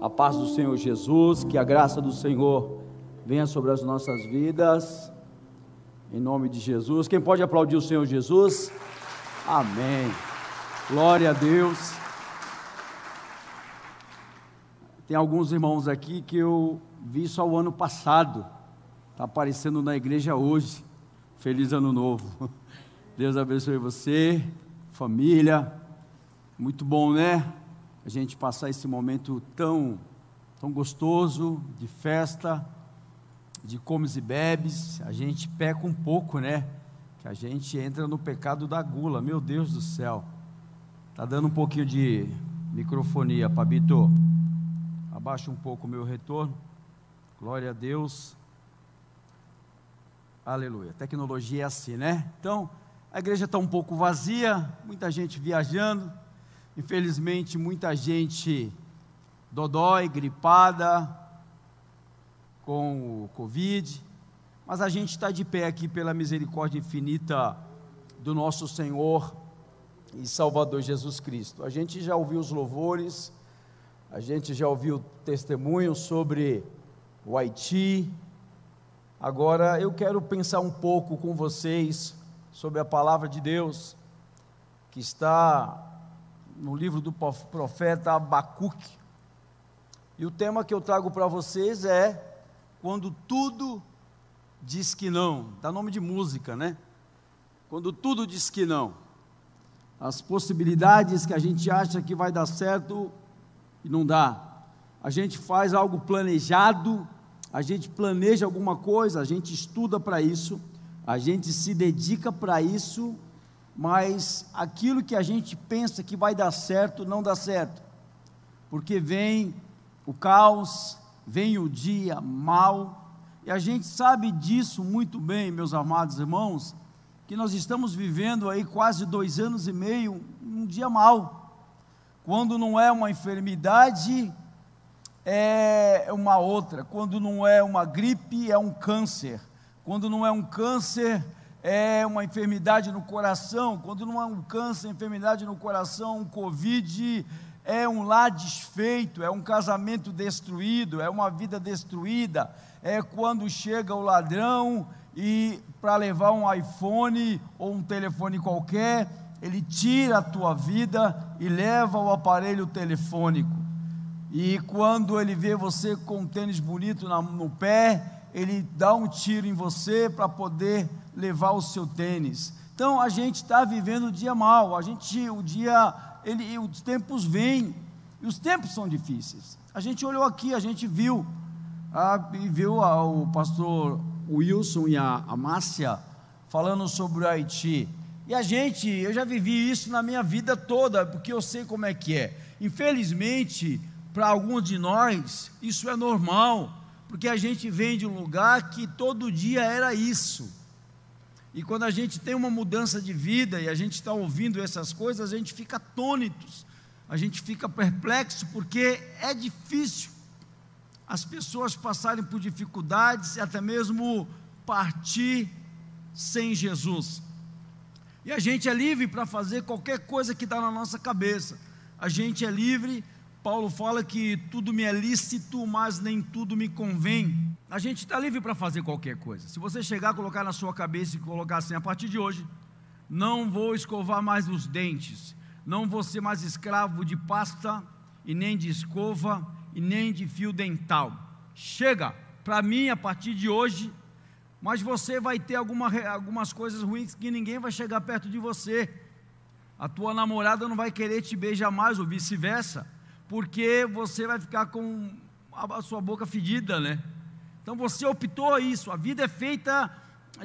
A paz do Senhor Jesus, que a graça do Senhor venha sobre as nossas vidas. Em nome de Jesus. Quem pode aplaudir o Senhor Jesus? Amém. Glória a Deus. Tem alguns irmãos aqui que eu vi só o ano passado. Está aparecendo na igreja hoje. Feliz ano novo. Deus abençoe você, família. Muito bom, né? A gente passar esse momento tão, tão gostoso de festa, de comes e bebes. A gente peca um pouco, né? Que a gente entra no pecado da gula. Meu Deus do céu. Tá dando um pouquinho de microfonia, Pabito. Abaixa um pouco o meu retorno. Glória a Deus. Aleluia. Tecnologia é assim, né? Então, a igreja está um pouco vazia, muita gente viajando. Infelizmente, muita gente dodói, gripada com o Covid, mas a gente está de pé aqui pela misericórdia infinita do nosso Senhor e Salvador Jesus Cristo. A gente já ouviu os louvores, a gente já ouviu testemunhos sobre o Haiti. Agora eu quero pensar um pouco com vocês sobre a palavra de Deus que está no livro do profeta Abacuque. E o tema que eu trago para vocês é quando tudo diz que não. Dá nome de música, né? Quando tudo diz que não. As possibilidades que a gente acha que vai dar certo e não dá. A gente faz algo planejado, a gente planeja alguma coisa, a gente estuda para isso, a gente se dedica para isso mas aquilo que a gente pensa que vai dar certo, não dá certo, porque vem o caos, vem o dia mal, e a gente sabe disso muito bem, meus amados irmãos, que nós estamos vivendo aí quase dois anos e meio, um dia mal, quando não é uma enfermidade, é uma outra, quando não é uma gripe, é um câncer, quando não é um câncer, é uma enfermidade no coração, quando não é um câncer, enfermidade no coração, um Covid, é um lar desfeito, é um casamento destruído, é uma vida destruída, é quando chega o ladrão e para levar um iPhone ou um telefone qualquer, ele tira a tua vida e leva o aparelho telefônico. E quando ele vê você com um tênis bonito no pé, ele dá um tiro em você para poder levar o seu tênis. Então a gente está vivendo o dia mal, a gente, o dia, ele, os tempos vêm, e os tempos são difíceis. A gente olhou aqui, a gente viu, a, viu a, o pastor Wilson e a, a Márcia falando sobre o Haiti. E a gente, eu já vivi isso na minha vida toda, porque eu sei como é que é. Infelizmente, para alguns de nós, isso é normal, porque a gente vem de um lugar que todo dia era isso. E quando a gente tem uma mudança de vida e a gente está ouvindo essas coisas, a gente fica atônitos, a gente fica perplexo, porque é difícil as pessoas passarem por dificuldades e até mesmo partir sem Jesus. E a gente é livre para fazer qualquer coisa que está na nossa cabeça. A gente é livre Paulo fala que tudo me é lícito, mas nem tudo me convém. A gente está livre para fazer qualquer coisa. Se você chegar, colocar na sua cabeça e colocar assim: a partir de hoje, não vou escovar mais os dentes, não vou ser mais escravo de pasta, e nem de escova, e nem de fio dental. Chega, para mim, a partir de hoje, mas você vai ter alguma, algumas coisas ruins que ninguém vai chegar perto de você. A tua namorada não vai querer te beijar mais, ou vice-versa porque você vai ficar com a sua boca fedida, né? Então você optou isso. A vida é feita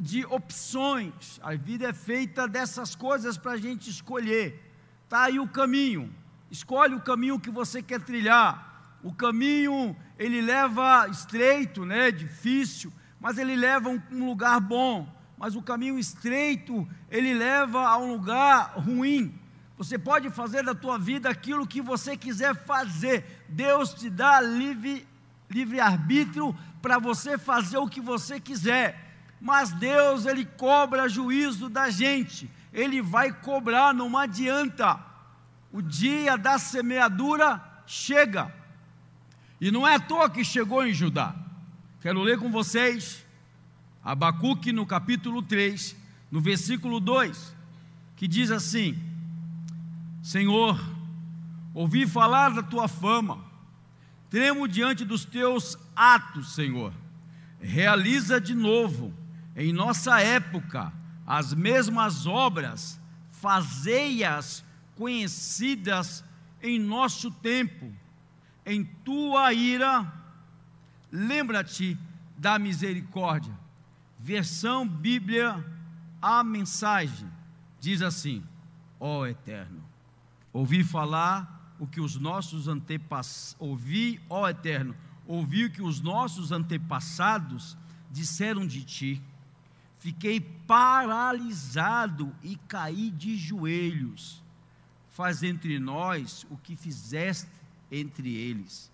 de opções, a vida é feita dessas coisas para a gente escolher. Tá aí o caminho. Escolhe o caminho que você quer trilhar. O caminho ele leva estreito, né? Difícil, mas ele leva um, um lugar bom. Mas o caminho estreito ele leva a um lugar ruim. Você pode fazer da tua vida aquilo que você quiser fazer. Deus te dá livre, livre arbítrio para você fazer o que você quiser. Mas Deus, Ele cobra juízo da gente. Ele vai cobrar, não adianta. O dia da semeadura chega. E não é à toa que chegou em Judá. Quero ler com vocês Abacuque no capítulo 3, no versículo 2, que diz assim: Senhor, ouvi falar da tua fama, tremo diante dos teus atos, Senhor. Realiza de novo, em nossa época, as mesmas obras, fazei-as conhecidas em nosso tempo. Em tua ira, lembra-te da misericórdia. Versão Bíblia, a mensagem, diz assim: Ó Eterno, ouvi falar o que os nossos antepassados, ouvi, ó Eterno, ouvi o que os nossos antepassados disseram de ti Fiquei paralisado e caí de joelhos. Faz entre nós o que fizeste entre eles.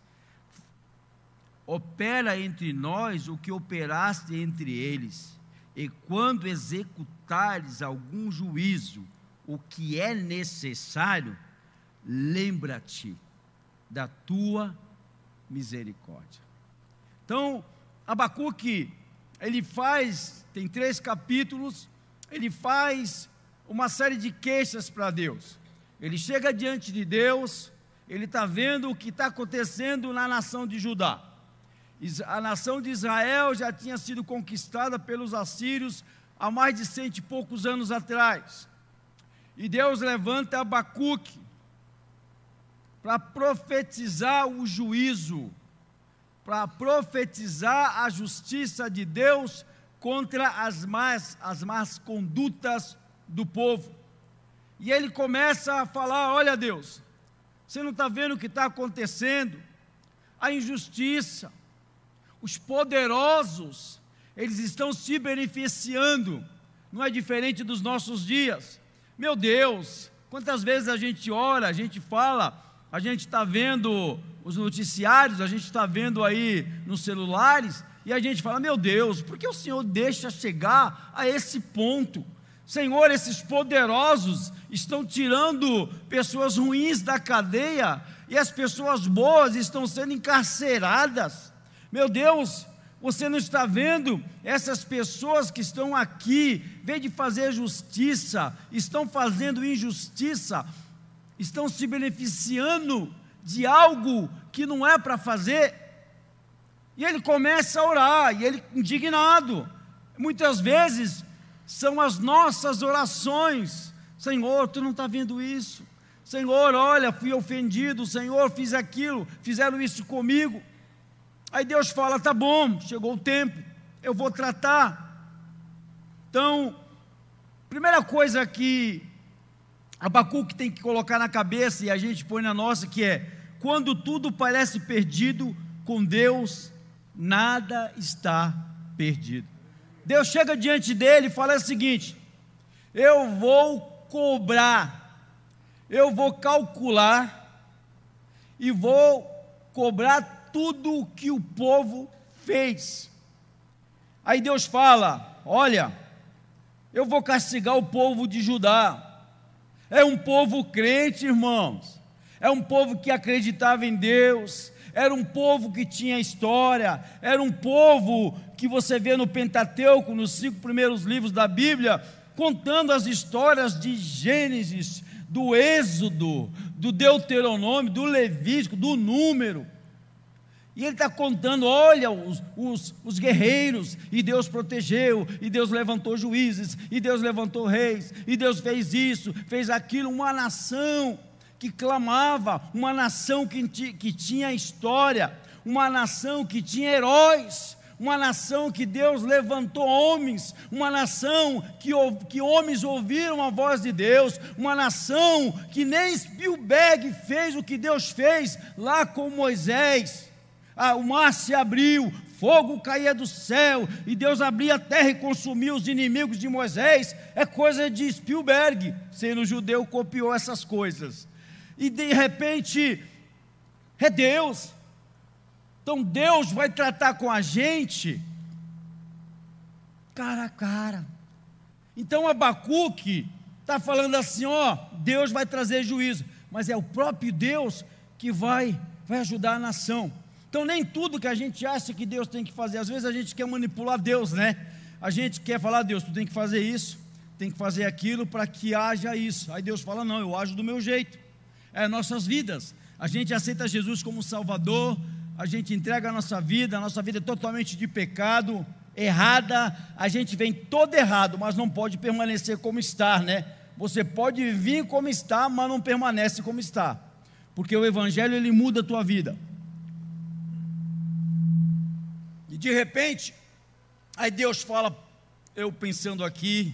Opera entre nós o que operaste entre eles. E quando executares algum juízo, o que é necessário, lembra-te da tua misericórdia. Então, Abacuque ele faz, tem três capítulos, ele faz uma série de queixas para Deus. Ele chega diante de Deus, ele está vendo o que está acontecendo na nação de Judá. A nação de Israel já tinha sido conquistada pelos assírios há mais de cento e poucos anos atrás. E Deus levanta Abacuque para profetizar o juízo para profetizar a justiça de Deus contra as más, as más condutas do povo. E ele começa a falar: Olha, Deus, você não está vendo o que está acontecendo? A injustiça, os poderosos, eles estão se beneficiando, não é diferente dos nossos dias. Meu Deus, quantas vezes a gente ora, a gente fala, a gente está vendo os noticiários, a gente está vendo aí nos celulares, e a gente fala: meu Deus, por que o Senhor deixa chegar a esse ponto? Senhor, esses poderosos estão tirando pessoas ruins da cadeia e as pessoas boas estão sendo encarceradas. Meu Deus, você não está vendo essas pessoas que estão aqui, em de fazer justiça, estão fazendo injustiça, estão se beneficiando de algo que não é para fazer. E ele começa a orar, e ele indignado. Muitas vezes são as nossas orações: Senhor, tu não está vendo isso. Senhor, olha, fui ofendido. Senhor, fiz aquilo, fizeram isso comigo. Aí Deus fala: tá bom, chegou o tempo, eu vou tratar. Então, primeira coisa que Abacuque tem que colocar na cabeça e a gente põe na nossa, que é quando tudo parece perdido, com Deus nada está perdido. Deus chega diante dele e fala o seguinte: eu vou cobrar, eu vou calcular e vou cobrar tudo o que o povo fez. Aí Deus fala: olha, eu vou castigar o povo de Judá. É um povo crente, irmãos. É um povo que acreditava em Deus, era um povo que tinha história, era um povo que você vê no Pentateuco, nos cinco primeiros livros da Bíblia, contando as histórias de Gênesis, do Êxodo, do Deuteronômio, do Levítico, do Número. E ele está contando: olha, os, os, os, guerreiros, e Deus protegeu, e Deus levantou juízes, e Deus levantou reis, e Deus fez isso, fez aquilo, uma nação que clamava, uma nação que, que tinha história, uma nação que tinha heróis, uma nação que Deus levantou homens, uma nação que, que homens ouviram a voz de Deus, uma nação que nem Spielberg fez o que Deus fez lá com Moisés. Ah, o mar se abriu, fogo caía do céu, e Deus abria a terra e consumia os inimigos de Moisés. É coisa de Spielberg, sendo judeu, copiou essas coisas e de repente é Deus. Então Deus vai tratar com a gente cara a cara. Então Abacuque está falando assim: ó, Deus vai trazer juízo, mas é o próprio Deus que vai, vai ajudar a nação. Então, nem tudo que a gente acha que Deus tem que fazer, às vezes a gente quer manipular Deus, né? A gente quer falar, Deus, tu tem que fazer isso, tem que fazer aquilo para que haja isso. Aí Deus fala, não, eu ajo do meu jeito. É nossas vidas. A gente aceita Jesus como Salvador, a gente entrega a nossa vida, a nossa vida é totalmente de pecado, errada, a gente vem todo errado, mas não pode permanecer como está, né? Você pode vir como está, mas não permanece como está. Porque o evangelho ele muda a tua vida. E de repente, aí Deus fala, eu pensando aqui,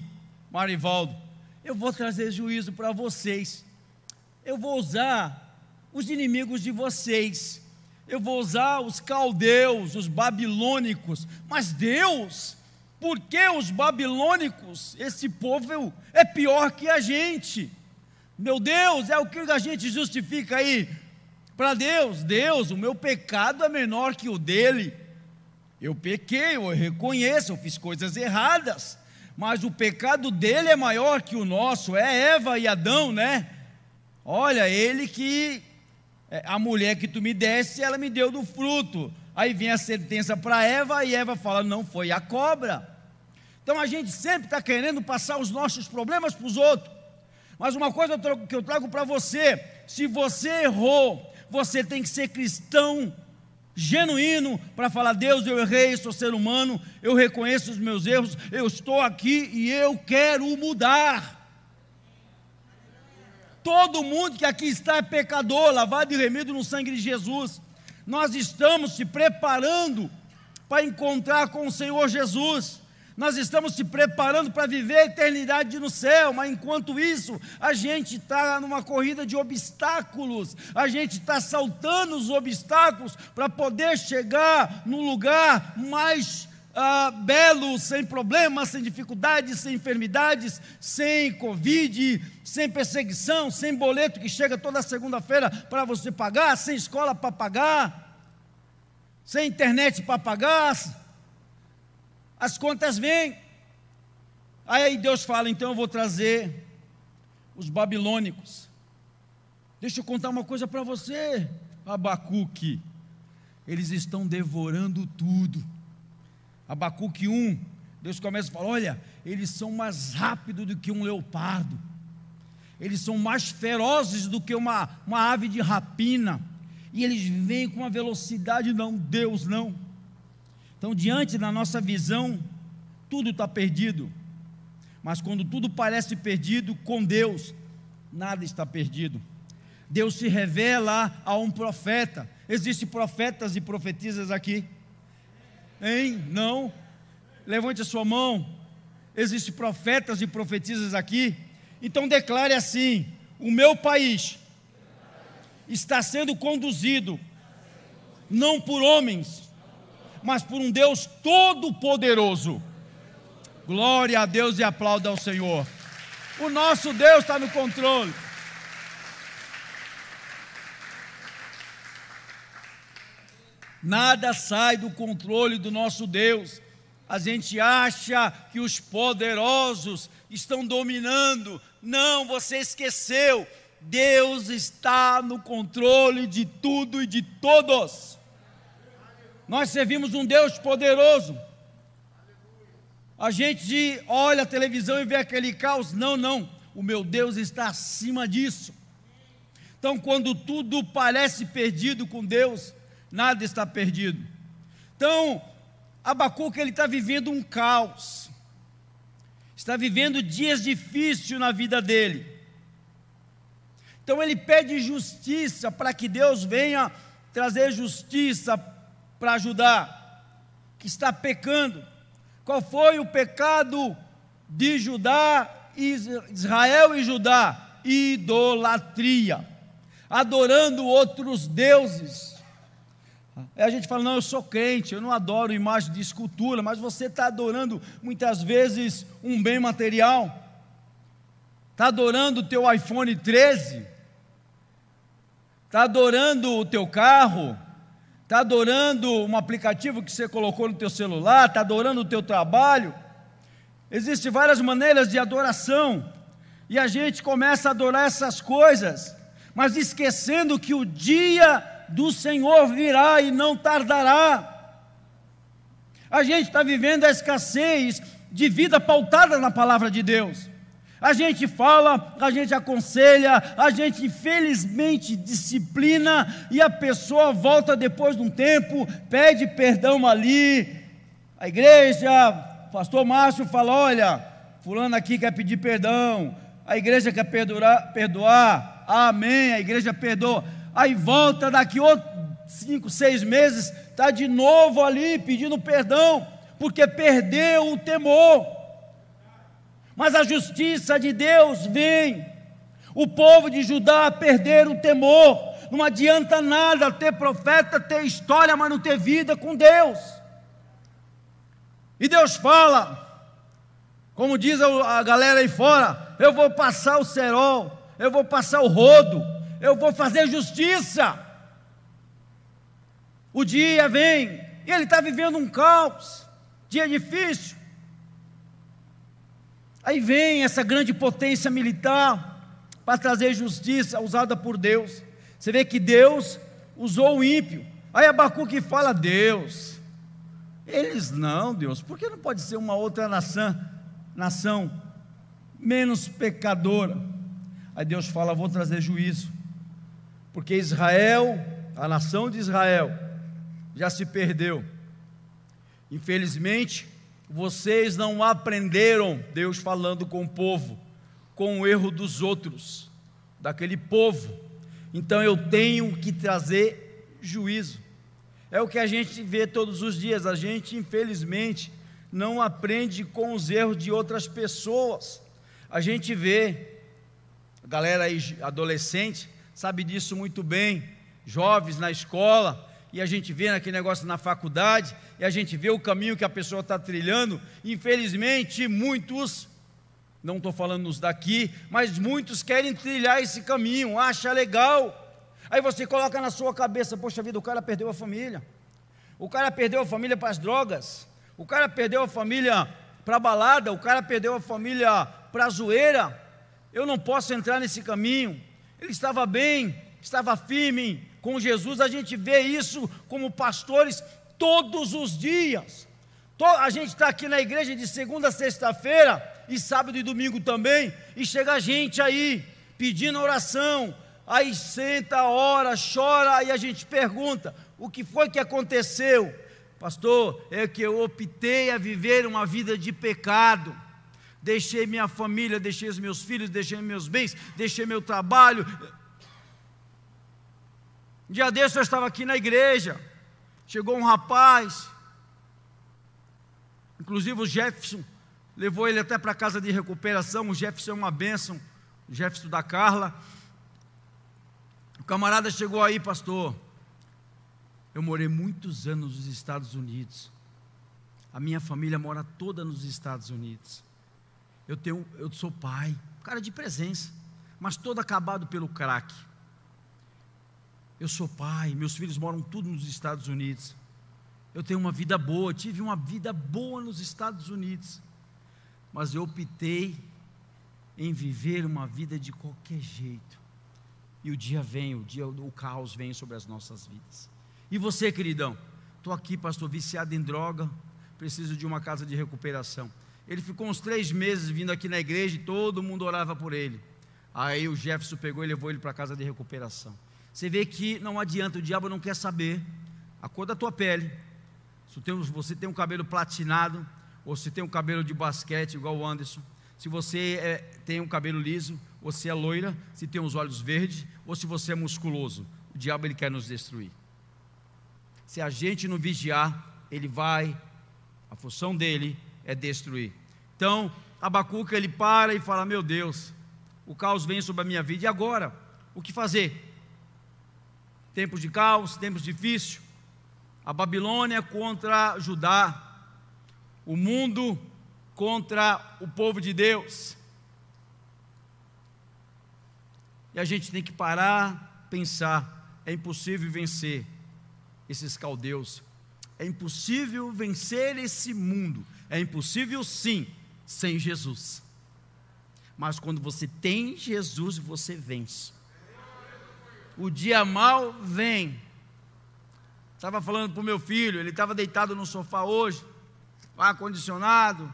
Marivaldo, eu vou trazer juízo para vocês. Eu vou usar os inimigos de vocês. Eu vou usar os caldeus, os babilônicos. Mas Deus, por que os babilônicos, esse povo é pior que a gente? Meu Deus, é o que a gente justifica aí para Deus. Deus, o meu pecado é menor que o dele. Eu pequei, eu reconheço, eu fiz coisas erradas, mas o pecado dele é maior que o nosso. É Eva e Adão, né? Olha, ele que é, a mulher que tu me desse, ela me deu do fruto. Aí vem a sentença para Eva e Eva fala: não foi a cobra. Então a gente sempre está querendo passar os nossos problemas para os outros. Mas uma coisa que eu trago para você: se você errou, você tem que ser cristão genuíno para falar: Deus, eu errei, sou ser humano, eu reconheço os meus erros, eu estou aqui e eu quero mudar. Todo mundo que aqui está é pecador, lavado e remido no sangue de Jesus. Nós estamos se preparando para encontrar com o Senhor Jesus. Nós estamos se preparando para viver a eternidade no céu, mas enquanto isso, a gente está numa corrida de obstáculos, a gente está saltando os obstáculos para poder chegar no lugar mais ah, belo, sem problemas, sem dificuldades, sem enfermidades, sem Covid, sem perseguição, sem boleto que chega toda segunda-feira para você pagar, sem escola para pagar, sem internet para pagar as contas vêm. Aí Deus fala: então eu vou trazer os babilônicos. Deixa eu contar uma coisa para você, Abacuque. Eles estão devorando tudo. Abacuque 1, Deus começa a falar: olha, eles são mais rápidos do que um leopardo, eles são mais ferozes do que uma, uma ave de rapina, e eles vêm com uma velocidade, não, Deus não. Então, diante da nossa visão, tudo está perdido. Mas quando tudo parece perdido, com Deus, nada está perdido. Deus se revela a um profeta. Existem profetas e profetisas aqui? Hein? Não? Levante a sua mão. Existem profetas e profetisas aqui? Então declare assim: o meu país está sendo conduzido não por homens, mas por um Deus todo-poderoso. Glória a Deus e aplauda ao Senhor. O nosso Deus está no controle. Nada sai do controle do nosso Deus. A gente acha que os poderosos estão dominando. Não, você esqueceu. Deus está no controle de tudo e de todos. Nós servimos um Deus poderoso. A gente olha a televisão e vê aquele caos. Não, não. O meu Deus está acima disso. Então, quando tudo parece perdido com Deus, nada está perdido. Então, Abacuque ele está vivendo um caos. Está vivendo dias difíceis na vida dele. Então ele pede justiça para que Deus venha trazer justiça para ajudar, que está pecando. Qual foi o pecado de Judá, Israel e Judá? Idolatria, adorando outros deuses. Aí a gente fala, não, eu sou crente, eu não adoro imagem de escultura, mas você está adorando muitas vezes um bem material, está adorando o teu iPhone 13, está adorando o teu carro, está adorando um aplicativo que você colocou no teu celular, está adorando o teu trabalho. Existem várias maneiras de adoração, e a gente começa a adorar essas coisas, mas esquecendo que o dia do Senhor virá e não tardará. A gente está vivendo a escassez de vida pautada na palavra de Deus. A gente fala, a gente aconselha, a gente infelizmente disciplina e a pessoa volta depois de um tempo, pede perdão ali. A igreja, pastor Márcio fala: olha, fulano aqui quer pedir perdão, a igreja quer perdoar, perdoar, amém, a igreja perdoa. Aí volta daqui outro, cinco, seis meses, está de novo ali pedindo perdão, porque perdeu o temor. Mas a justiça de Deus vem. O povo de Judá perderam o temor. Não adianta nada ter profeta, ter história, mas não ter vida com Deus. E Deus fala, como diz a galera aí fora: eu vou passar o cerol, eu vou passar o rodo, eu vou fazer justiça. O dia vem, e ele está vivendo um caos, dia difícil. Aí vem essa grande potência militar para trazer justiça usada por Deus. Você vê que Deus usou o ímpio. Aí Abacuque fala: Deus, eles não, Deus, por que não pode ser uma outra nação, nação menos pecadora? Aí Deus fala: Vou trazer juízo, porque Israel, a nação de Israel, já se perdeu. Infelizmente, vocês não aprenderam, Deus falando com o povo, com o erro dos outros, daquele povo. Então eu tenho que trazer juízo. É o que a gente vê todos os dias. A gente, infelizmente, não aprende com os erros de outras pessoas. A gente vê, a galera aí, adolescente, sabe disso muito bem, jovens na escola, e a gente vê aquele negócio na faculdade, e a gente vê o caminho que a pessoa está trilhando. Infelizmente, muitos, não estou falando nos daqui, mas muitos querem trilhar esse caminho, acha legal. Aí você coloca na sua cabeça: poxa vida, o cara perdeu a família, o cara perdeu a família para as drogas, o cara perdeu a família para a balada, o cara perdeu a família para a zoeira. Eu não posso entrar nesse caminho. Ele estava bem, estava firme, com Jesus, a gente vê isso como pastores todos os dias. A gente está aqui na igreja de segunda a sexta-feira, e sábado e domingo também, e chega gente aí pedindo oração, aí senta, ora, chora, aí a gente pergunta: o que foi que aconteceu? Pastor, é que eu optei a viver uma vida de pecado. Deixei minha família, deixei os meus filhos, deixei meus bens, deixei meu trabalho, um dia desse eu estava aqui na igreja, chegou um rapaz, inclusive o Jefferson, levou ele até para a casa de recuperação. O Jefferson é uma bênção, o Jefferson da Carla. O camarada chegou aí, pastor. Eu morei muitos anos nos Estados Unidos. A minha família mora toda nos Estados Unidos. Eu tenho, eu sou pai, cara de presença, mas todo acabado pelo crack. Eu sou pai, meus filhos moram tudo nos Estados Unidos. Eu tenho uma vida boa, tive uma vida boa nos Estados Unidos. Mas eu optei em viver uma vida de qualquer jeito. E o dia vem, o dia o caos vem sobre as nossas vidas. E você, queridão? Estou aqui, pastor, viciado em droga, preciso de uma casa de recuperação. Ele ficou uns três meses vindo aqui na igreja e todo mundo orava por ele. Aí o Jefferson pegou e levou ele para a casa de recuperação. Você vê que não adianta, o diabo não quer saber a cor da tua pele. Se você tem um cabelo platinado, ou se tem um cabelo de basquete, igual o Anderson. Se você é, tem um cabelo liso, você é loira, se tem os olhos verdes, ou se você é musculoso. O diabo ele quer nos destruir. Se a gente não vigiar, ele vai, a função dele é destruir. Então, Abacuca ele para e fala: Meu Deus, o caos vem sobre a minha vida, e agora? O que fazer? Tempos de caos, tempos difíceis. A Babilônia contra Judá, o mundo contra o povo de Deus. E a gente tem que parar, pensar: é impossível vencer esses caldeus, é impossível vencer esse mundo, é impossível sim, sem Jesus. Mas quando você tem Jesus, você vence o dia mal vem, Estava falando para o meu filho, ele estava deitado no sofá hoje, ar-condicionado,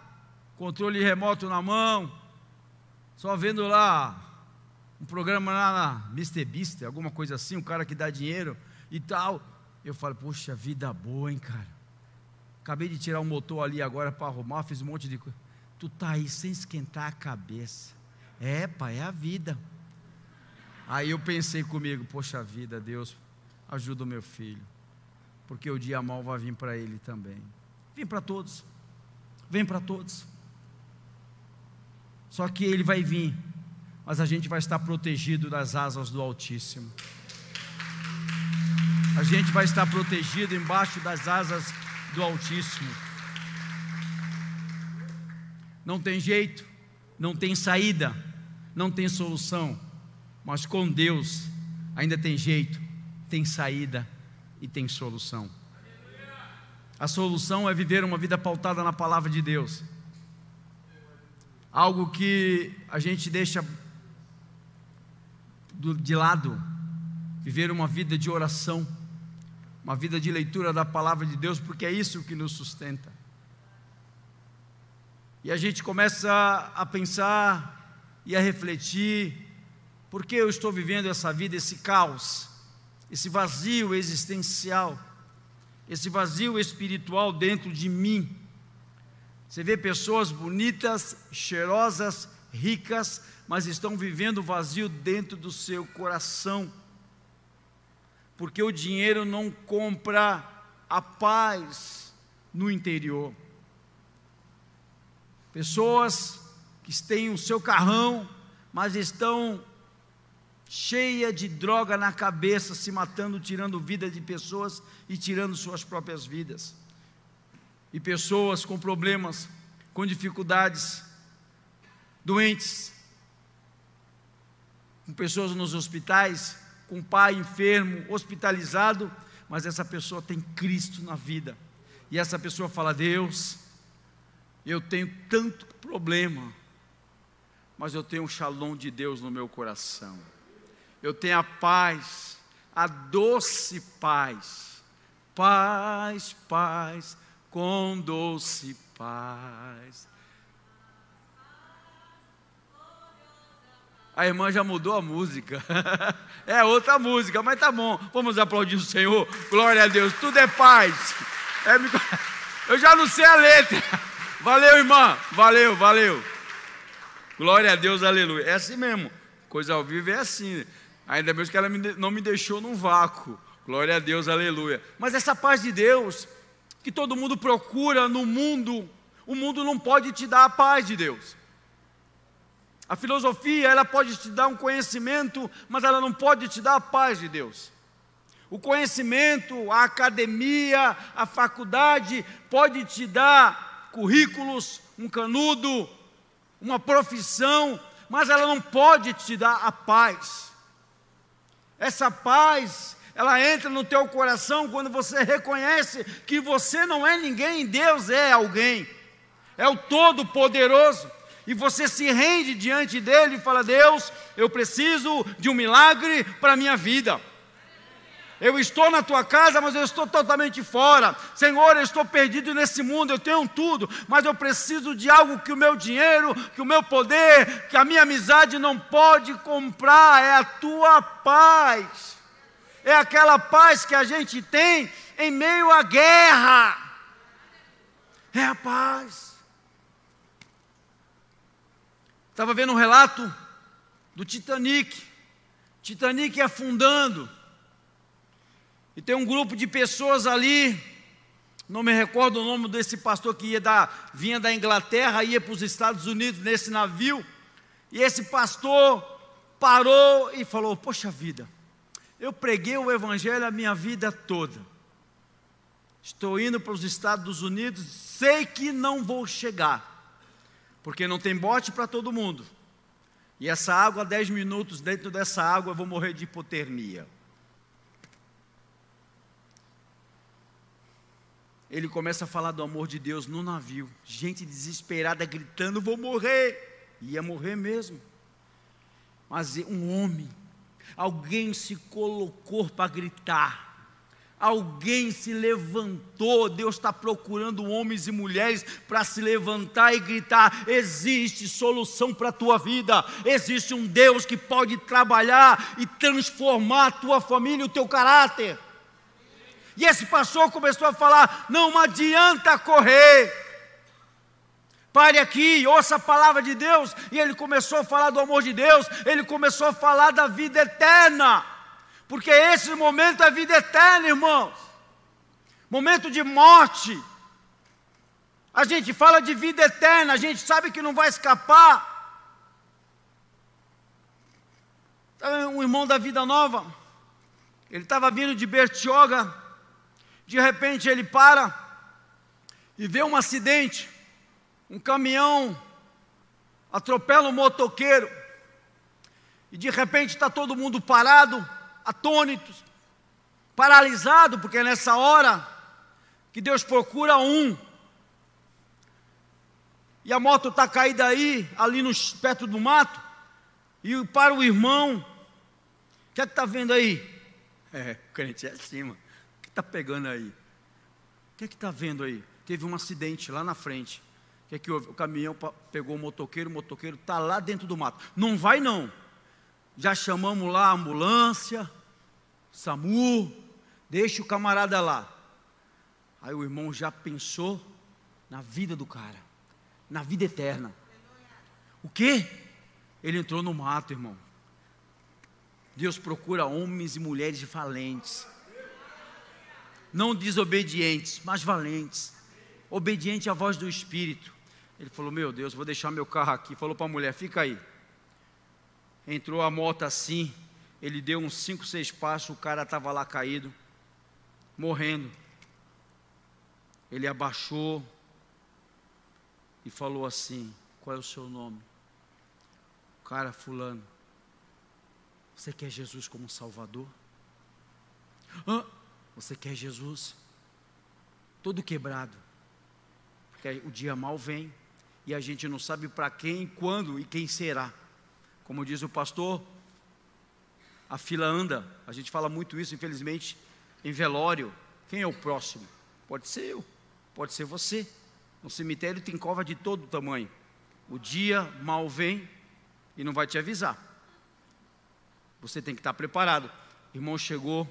controle remoto na mão, só vendo lá um programa lá na Mr. Beast, alguma coisa assim, um cara que dá dinheiro e tal. Eu falo, poxa, vida boa, hein, cara. Acabei de tirar o motor ali agora para arrumar, fiz um monte de coisa. Tu tá aí sem esquentar a cabeça. É, pai, é a vida. Aí eu pensei comigo, poxa vida, Deus, ajuda o meu filho. Porque o dia mal vai vir para ele também. Vem para todos. Vem para todos. Só que ele vai vir, mas a gente vai estar protegido das asas do Altíssimo. A gente vai estar protegido embaixo das asas do Altíssimo. Não tem jeito, não tem saída, não tem solução, mas com Deus ainda tem jeito, tem saída e tem solução. A solução é viver uma vida pautada na palavra de Deus. Algo que a gente deixa de lado, viver uma vida de oração uma vida de leitura da palavra de Deus, porque é isso que nos sustenta. E a gente começa a pensar e a refletir: por que eu estou vivendo essa vida, esse caos, esse vazio existencial, esse vazio espiritual dentro de mim? Você vê pessoas bonitas, cheirosas, ricas, mas estão vivendo vazio dentro do seu coração porque o dinheiro não compra a paz no interior. Pessoas que têm o seu carrão, mas estão cheia de droga na cabeça, se matando, tirando vida de pessoas e tirando suas próprias vidas. E pessoas com problemas, com dificuldades, doentes, com pessoas nos hospitais, com um pai enfermo, hospitalizado, mas essa pessoa tem Cristo na vida. E essa pessoa fala: Deus, eu tenho tanto problema, mas eu tenho o shalom de Deus no meu coração. Eu tenho a paz, a doce paz. Paz, paz, com doce paz. A irmã já mudou a música. é outra música, mas tá bom. Vamos aplaudir o Senhor. Glória a Deus. Tudo é paz. É... Eu já não sei a letra. Valeu, irmã. Valeu, valeu. Glória a Deus, aleluia. É assim mesmo. Coisa ao vivo é assim. Ainda bem que ela não me deixou num vácuo. Glória a Deus, aleluia. Mas essa paz de Deus, que todo mundo procura no mundo, o mundo não pode te dar a paz de Deus. A filosofia, ela pode te dar um conhecimento, mas ela não pode te dar a paz de Deus. O conhecimento, a academia, a faculdade pode te dar currículos, um canudo, uma profissão, mas ela não pode te dar a paz. Essa paz, ela entra no teu coração quando você reconhece que você não é ninguém, Deus é alguém. É o Todo-Poderoso e você se rende diante dele e fala: Deus, eu preciso de um milagre para a minha vida. Eu estou na tua casa, mas eu estou totalmente fora. Senhor, eu estou perdido nesse mundo, eu tenho tudo, mas eu preciso de algo que o meu dinheiro, que o meu poder, que a minha amizade não pode comprar. É a tua paz. É aquela paz que a gente tem em meio à guerra. É a paz. Estava vendo um relato do Titanic. Titanic afundando. E tem um grupo de pessoas ali, não me recordo o nome desse pastor que ia da, vinha da Inglaterra, ia para os Estados Unidos nesse navio. E esse pastor parou e falou: Poxa vida, eu preguei o Evangelho a minha vida toda. Estou indo para os Estados Unidos, sei que não vou chegar porque não tem bote para todo mundo. E essa água, 10 minutos dentro dessa água, eu vou morrer de hipotermia. Ele começa a falar do amor de Deus no navio. Gente desesperada gritando: Vou morrer. Ia morrer mesmo. Mas um homem, alguém se colocou para gritar. Alguém se levantou, Deus está procurando homens e mulheres para se levantar e gritar: existe solução para a tua vida, existe um Deus que pode trabalhar e transformar a tua família o teu caráter. E esse pastor começou a falar: não adianta correr, pare aqui, ouça a palavra de Deus. E ele começou a falar do amor de Deus, ele começou a falar da vida eterna porque esse momento é vida eterna, irmãos. Momento de morte. A gente fala de vida eterna, a gente sabe que não vai escapar. Um irmão da vida nova, ele estava vindo de Bertioga, de repente ele para e vê um acidente. Um caminhão atropela um motoqueiro, e de repente está todo mundo parado atônitos, paralisados, porque é nessa hora que Deus procura um. E a moto está caída aí, ali no, perto do mato, e para o irmão, o que é que está vendo aí? É, o crente é acima. Está pegando aí? O que é que está vendo aí? Teve um acidente lá na frente. O que é que houve? O caminhão pegou o motoqueiro, o motoqueiro está lá dentro do mato. Não vai não. Já chamamos lá a ambulância, SAMU, deixa o camarada lá. Aí o irmão já pensou na vida do cara, na vida eterna. O que? Ele entrou no mato, irmão. Deus procura homens e mulheres valentes, não desobedientes, mas valentes, obediente à voz do Espírito. Ele falou: Meu Deus, vou deixar meu carro aqui. Falou para a mulher: Fica aí. Entrou a moto assim, ele deu uns cinco, seis passos, o cara estava lá caído, morrendo. Ele abaixou e falou assim: Qual é o seu nome? O cara, Fulano, você quer Jesus como Salvador? Hã? Você quer Jesus? Todo quebrado, porque o dia mal vem e a gente não sabe para quem, quando e quem será. Como diz o pastor, a fila anda. A gente fala muito isso, infelizmente, em velório. Quem é o próximo? Pode ser eu, pode ser você. No cemitério tem cova de todo tamanho. O dia mal vem e não vai te avisar. Você tem que estar preparado. Irmão chegou,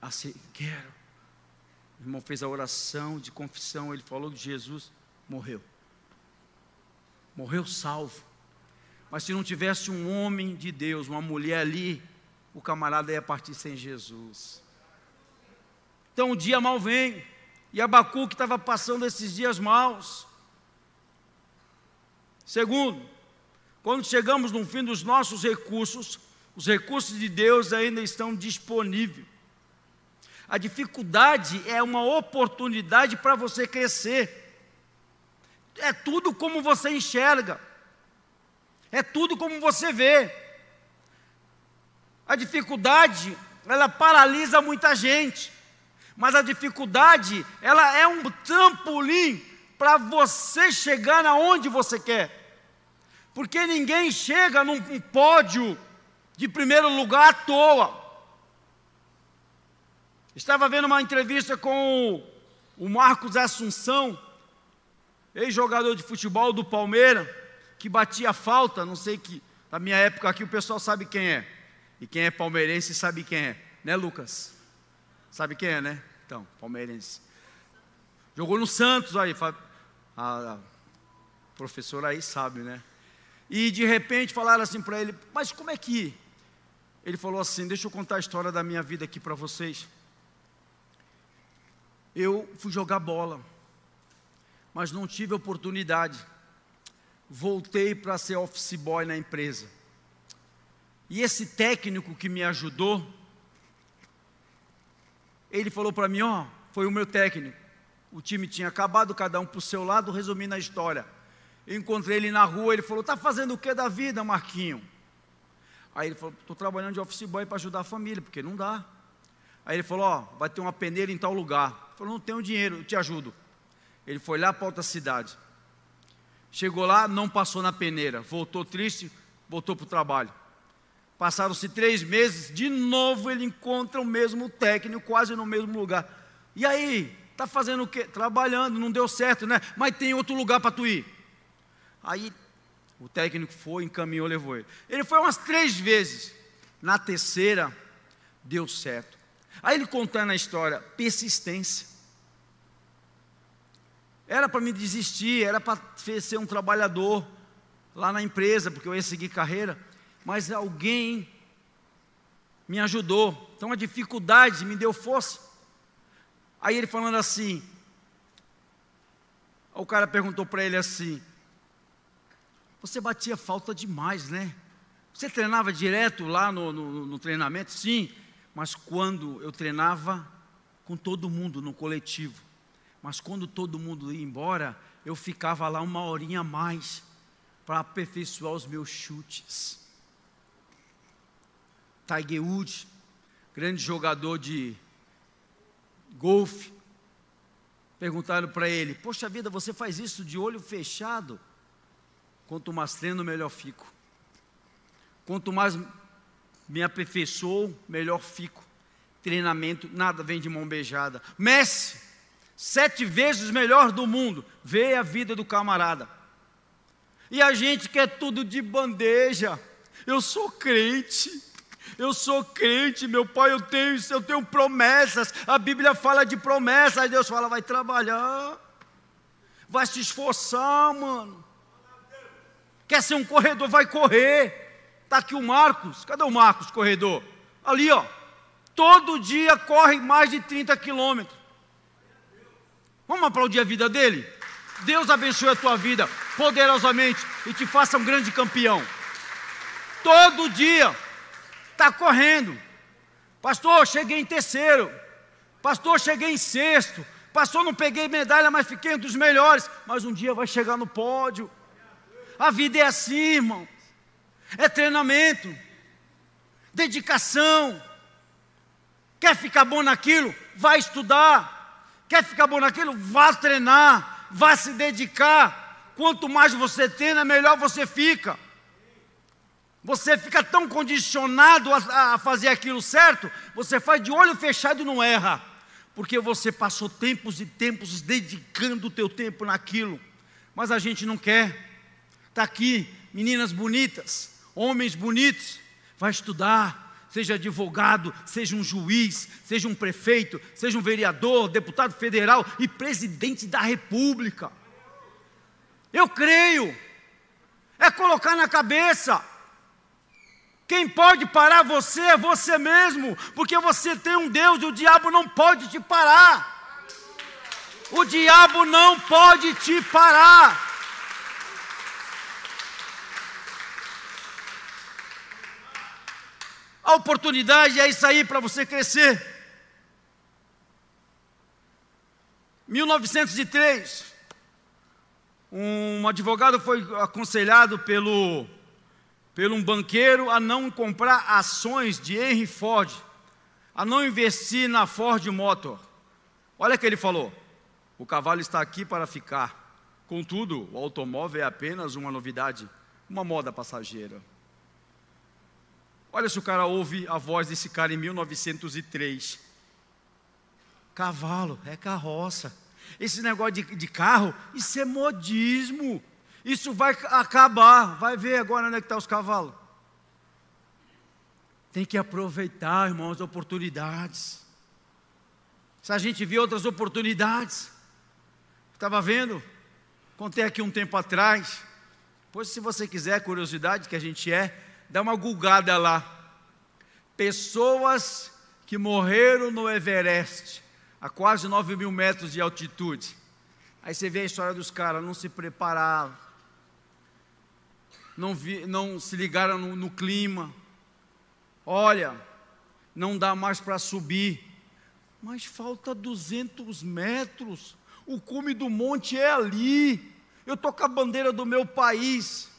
assim, quero. O irmão fez a oração de confissão, ele falou de Jesus, morreu. Morreu salvo. Mas se não tivesse um homem de Deus, uma mulher ali, o camarada ia partir sem Jesus. Então o dia mal vem, e Abacuque estava passando esses dias maus. Segundo, quando chegamos no fim dos nossos recursos, os recursos de Deus ainda estão disponíveis. A dificuldade é uma oportunidade para você crescer. É tudo como você enxerga. É tudo como você vê. A dificuldade, ela paralisa muita gente. Mas a dificuldade, ela é um trampolim para você chegar aonde você quer. Porque ninguém chega num pódio de primeiro lugar à toa. Estava vendo uma entrevista com o Marcos Assunção, ex-jogador de futebol do Palmeiras que batia falta, não sei que, na minha época aqui o pessoal sabe quem é. E quem é palmeirense sabe quem é, né, Lucas? Sabe quem é, né? Então, palmeirense. Jogou no Santos aí, a, professora aí sabe, né? E de repente falaram assim para ele: Mas como é que. Ele falou assim: Deixa eu contar a história da minha vida aqui para vocês. Eu fui jogar bola, mas não tive oportunidade voltei para ser office boy na empresa. E esse técnico que me ajudou, ele falou para mim: Ó, oh, foi o meu técnico. O time tinha acabado, cada um para o seu lado, resumindo a história. Eu encontrei ele na rua, ele falou: Está fazendo o que da vida, Marquinho? Aí ele falou: Estou trabalhando de office boy para ajudar a família, porque não dá. Aí ele falou: Ó, vai ter uma peneira em tal lugar. Ele falou: Não tenho dinheiro, eu te ajudo. Ele foi lá para outra cidade. Chegou lá, não passou na peneira, voltou triste, voltou para o trabalho. Passaram-se três meses, de novo ele encontra o mesmo técnico, quase no mesmo lugar. E aí, está fazendo o quê? Trabalhando, não deu certo, né? Mas tem outro lugar para tu ir. Aí o técnico foi, encaminhou, levou ele. Ele foi umas três vezes. Na terceira, deu certo. Aí ele contando a história, persistência. Era para me desistir, era para ser um trabalhador lá na empresa, porque eu ia seguir carreira, mas alguém me ajudou. Então a dificuldade me deu força. Aí ele falando assim, o cara perguntou para ele assim: Você batia falta demais, né? Você treinava direto lá no, no, no treinamento? Sim, mas quando eu treinava com todo mundo no coletivo, mas quando todo mundo ia embora, eu ficava lá uma horinha a mais para aperfeiçoar os meus chutes. Tiger Woods, grande jogador de golfe, perguntaram para ele: Poxa vida, você faz isso de olho fechado? Quanto mais treino, melhor fico. Quanto mais me aperfeiçoo, melhor fico. Treinamento, nada vem de mão beijada. Messi, sete vezes melhor do mundo, vê a vida do camarada. E a gente quer tudo de bandeja. Eu sou crente. Eu sou crente, meu pai, eu tenho, eu tenho promessas. A Bíblia fala de promessas, Deus fala, vai trabalhar, vai se esforçar, mano. Quer ser um corredor, vai correr. Está aqui o Marcos, cadê o Marcos, corredor? Ali, ó. Todo dia corre mais de 30 quilômetros. Vamos aplaudir a vida dele? Deus abençoe a tua vida poderosamente e te faça um grande campeão. Todo dia está correndo. Pastor, cheguei em terceiro. Pastor, cheguei em sexto. Pastor, não peguei medalha, mas fiquei entre os melhores. Mas um dia vai chegar no pódio. A vida é assim, irmão é treinamento, dedicação. Quer ficar bom naquilo? Vai estudar. Quer ficar bom naquilo? Vá treinar, vá se dedicar. Quanto mais você treina, melhor você fica. Você fica tão condicionado a, a fazer aquilo certo, você faz de olho fechado e não erra, porque você passou tempos e tempos dedicando o teu tempo naquilo. Mas a gente não quer. Está aqui, meninas bonitas, homens bonitos, vai estudar, seja advogado, seja um juiz, seja um prefeito, seja um vereador, deputado federal e presidente da república. Eu creio, é colocar na cabeça. Quem pode parar você é você mesmo, porque você tem um Deus e o diabo não pode te parar. O diabo não pode te parar. A oportunidade é isso aí para você crescer. 1903, um advogado foi aconselhado pelo, pelo um banqueiro a não comprar ações de Henry Ford, a não investir na Ford Motor. Olha o que ele falou: o cavalo está aqui para ficar. Contudo, o automóvel é apenas uma novidade, uma moda passageira. Olha se o cara ouve a voz desse cara em 1903. Cavalo, é carroça. Esse negócio de, de carro, isso é modismo. Isso vai acabar. Vai ver agora onde é que estão tá os cavalos. Tem que aproveitar, irmãos, oportunidades. Se a gente vê outras oportunidades, estava vendo, contei aqui um tempo atrás. Pois, se você quiser, curiosidade que a gente é, dá uma gulgada lá. Pessoas que morreram no Everest, a quase 9 mil metros de altitude. Aí você vê a história dos caras, não se prepararam, não, vi, não se ligaram no, no clima. Olha, não dá mais para subir, mas falta 200 metros. O cume do monte é ali. Eu estou com a bandeira do meu país.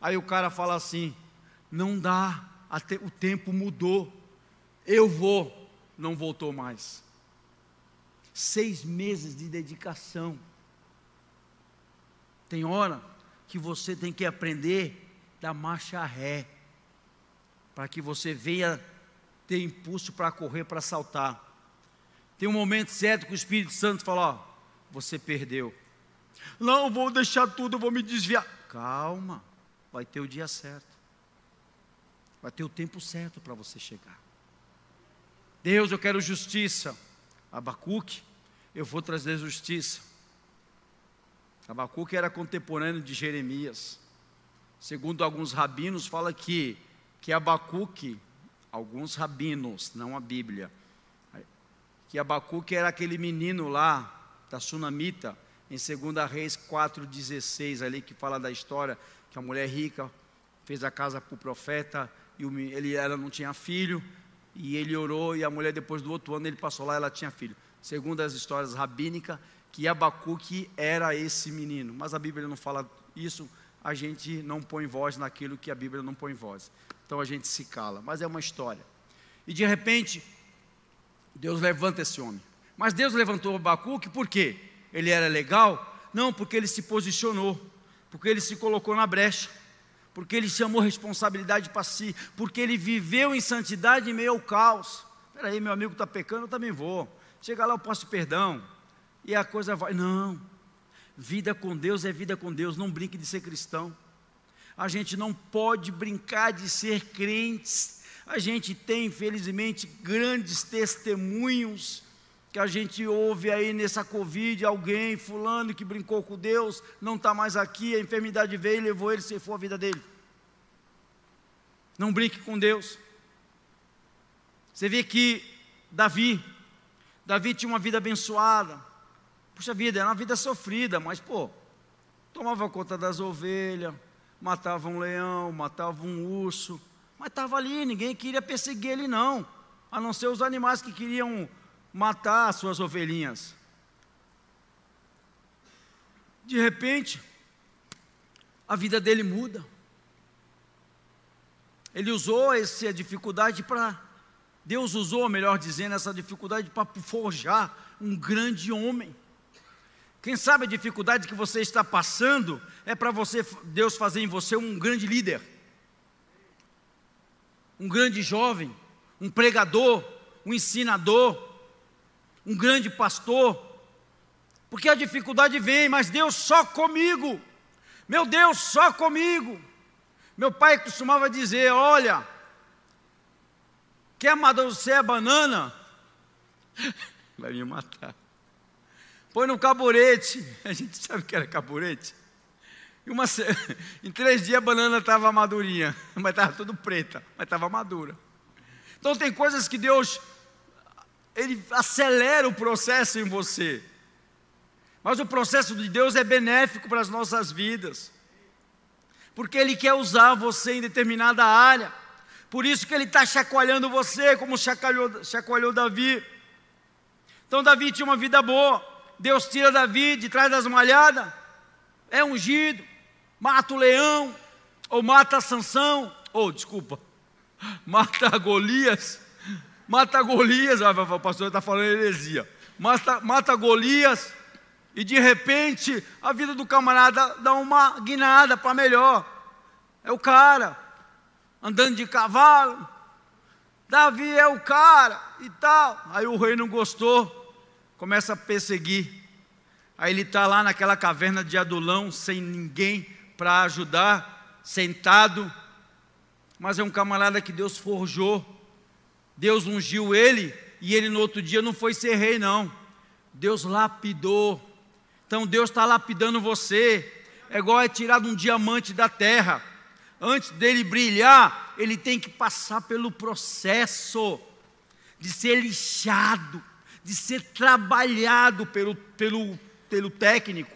Aí o cara fala assim: não dá, o tempo mudou. Eu vou, não voltou mais. Seis meses de dedicação. Tem hora que você tem que aprender da marcha ré. para que você venha ter impulso para correr, para saltar. Tem um momento certo que o Espírito Santo fala: ó, você perdeu. Não, vou deixar tudo, vou me desviar. Calma, vai ter o dia certo. Vai ter o tempo certo para você chegar. Deus, eu quero justiça. Abacuque, eu vou trazer justiça. Abacuque era contemporâneo de Jeremias. Segundo alguns rabinos, fala que, que Abacuque, alguns rabinos, não a Bíblia, que Abacuque era aquele menino lá, da Sunamita, em 2 Reis 4,16, ali que fala da história que a mulher rica fez a casa para o profeta e ele, ela não tinha filho, e ele orou, e a mulher, depois do outro ano, ele passou lá ela tinha filho. Segundo as histórias rabínicas, que Abacuque era esse menino, mas a Bíblia não fala isso, a gente não põe voz naquilo que a Bíblia não põe voz. Então a gente se cala, mas é uma história. E de repente, Deus levanta esse homem. Mas Deus levantou Abacuque por quê? Ele era legal? Não, porque ele se posicionou, porque ele se colocou na brecha, porque ele chamou responsabilidade para si, porque ele viveu em santidade em meio ao caos. Espera aí, meu amigo está pecando, eu também vou. Chega lá, eu posso perdão. E a coisa vai. Não. Vida com Deus é vida com Deus. Não brinque de ser cristão. A gente não pode brincar de ser crentes. A gente tem, infelizmente, grandes testemunhos que a gente ouve aí nessa Covid, alguém, fulano que brincou com Deus, não está mais aqui, a enfermidade veio levou ele, se for a vida dele. Não brinque com Deus. Você vê que Davi, Davi tinha uma vida abençoada. Puxa vida, era uma vida sofrida, mas pô, tomava conta das ovelhas, matava um leão, matava um urso, mas estava ali, ninguém queria perseguir ele não, a não ser os animais que queriam matar as suas ovelhinhas. De repente, a vida dele muda. Ele usou essa dificuldade para. Deus usou, melhor dizendo, essa dificuldade para forjar um grande homem. Quem sabe a dificuldade que você está passando é para você, Deus fazer em você um grande líder, um grande jovem, um pregador, um ensinador, um grande pastor, porque a dificuldade vem, mas Deus só comigo, meu Deus só comigo. Meu pai costumava dizer: Olha, quer amadurecer a banana? Vai me matar. Põe no caburete. A gente sabe que era caburete. Uma, em três dias a banana estava madurinha, mas estava tudo preta, mas estava madura. Então tem coisas que Deus ele acelera o processo em você. Mas o processo de Deus é benéfico para as nossas vidas. Porque Ele quer usar você em determinada área. Por isso que Ele está chacoalhando você, como chacoalhou, chacoalhou Davi. Então Davi tinha uma vida boa. Deus tira Davi de trás das malhadas. É ungido. Mata o leão. Ou mata a Sansão. Ou, oh, desculpa. Mata Golias mata Golias, ah, o pastor está falando heresia, mata, mata Golias, e de repente a vida do camarada dá uma guinada para melhor. É o cara, andando de cavalo, Davi é o cara e tal. Aí o rei não gostou, começa a perseguir. Aí ele está lá naquela caverna de Adulão, sem ninguém para ajudar, sentado. Mas é um camarada que Deus forjou Deus ungiu ele e ele no outro dia não foi ser rei, não. Deus lapidou. Então Deus está lapidando você. É igual é tirado um diamante da terra. Antes dele brilhar, ele tem que passar pelo processo de ser lixado, de ser trabalhado pelo, pelo, pelo técnico,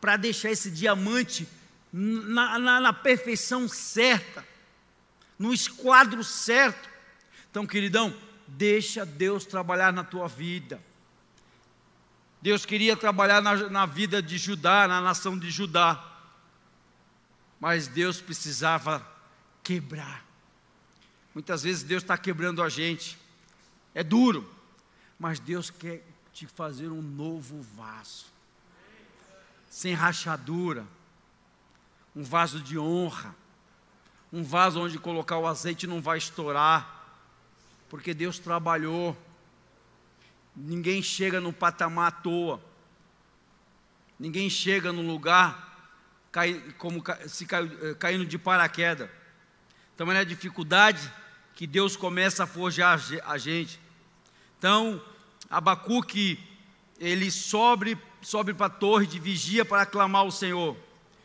para deixar esse diamante na, na, na perfeição certa, no esquadro certo. Então, queridão, deixa Deus trabalhar na tua vida. Deus queria trabalhar na, na vida de Judá, na nação de Judá, mas Deus precisava quebrar. Muitas vezes Deus está quebrando a gente, é duro, mas Deus quer te fazer um novo vaso, sem rachadura, um vaso de honra, um vaso onde colocar o azeite não vai estourar, porque Deus trabalhou. Ninguém chega no patamar à toa. Ninguém chega no lugar cai, como se cai, eh, caindo de paraquedas. Então é a dificuldade que Deus começa a forjar a gente. Então, Abacuque, ele sobe, sobe para a torre de vigia para clamar ao Senhor.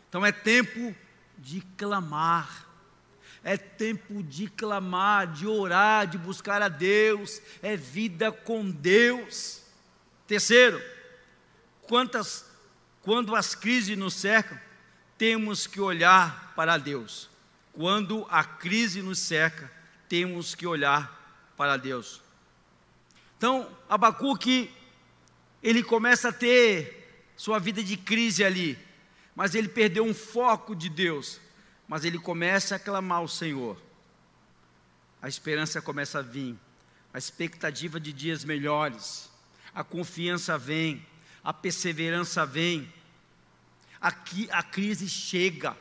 Então é tempo de clamar. É tempo de clamar, de orar, de buscar a Deus, é vida com Deus. Terceiro, quantas, quando as crises nos cercam, temos que olhar para Deus. Quando a crise nos cerca, temos que olhar para Deus. Então, Abacuque, ele começa a ter sua vida de crise ali, mas ele perdeu um foco de Deus mas ele começa a clamar ao Senhor. A esperança começa a vir, a expectativa de dias melhores, a confiança vem, a perseverança vem. Aqui a crise chega,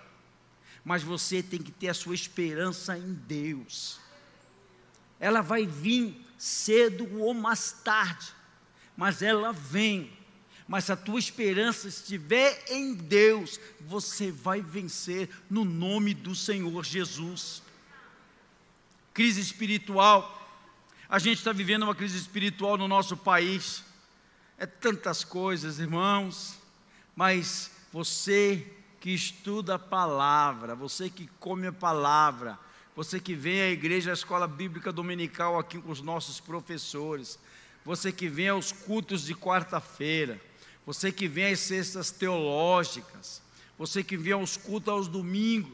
mas você tem que ter a sua esperança em Deus. Ela vai vir cedo ou mais tarde, mas ela vem mas se a tua esperança estiver em Deus, você vai vencer no nome do Senhor Jesus. Crise espiritual. A gente está vivendo uma crise espiritual no nosso país. É tantas coisas, irmãos, mas você que estuda a palavra, você que come a palavra, você que vem à igreja, à escola bíblica dominical aqui com os nossos professores, você que vem aos cultos de quarta-feira, você que vem às cestas teológicas, você que vem aos cultos aos domingos,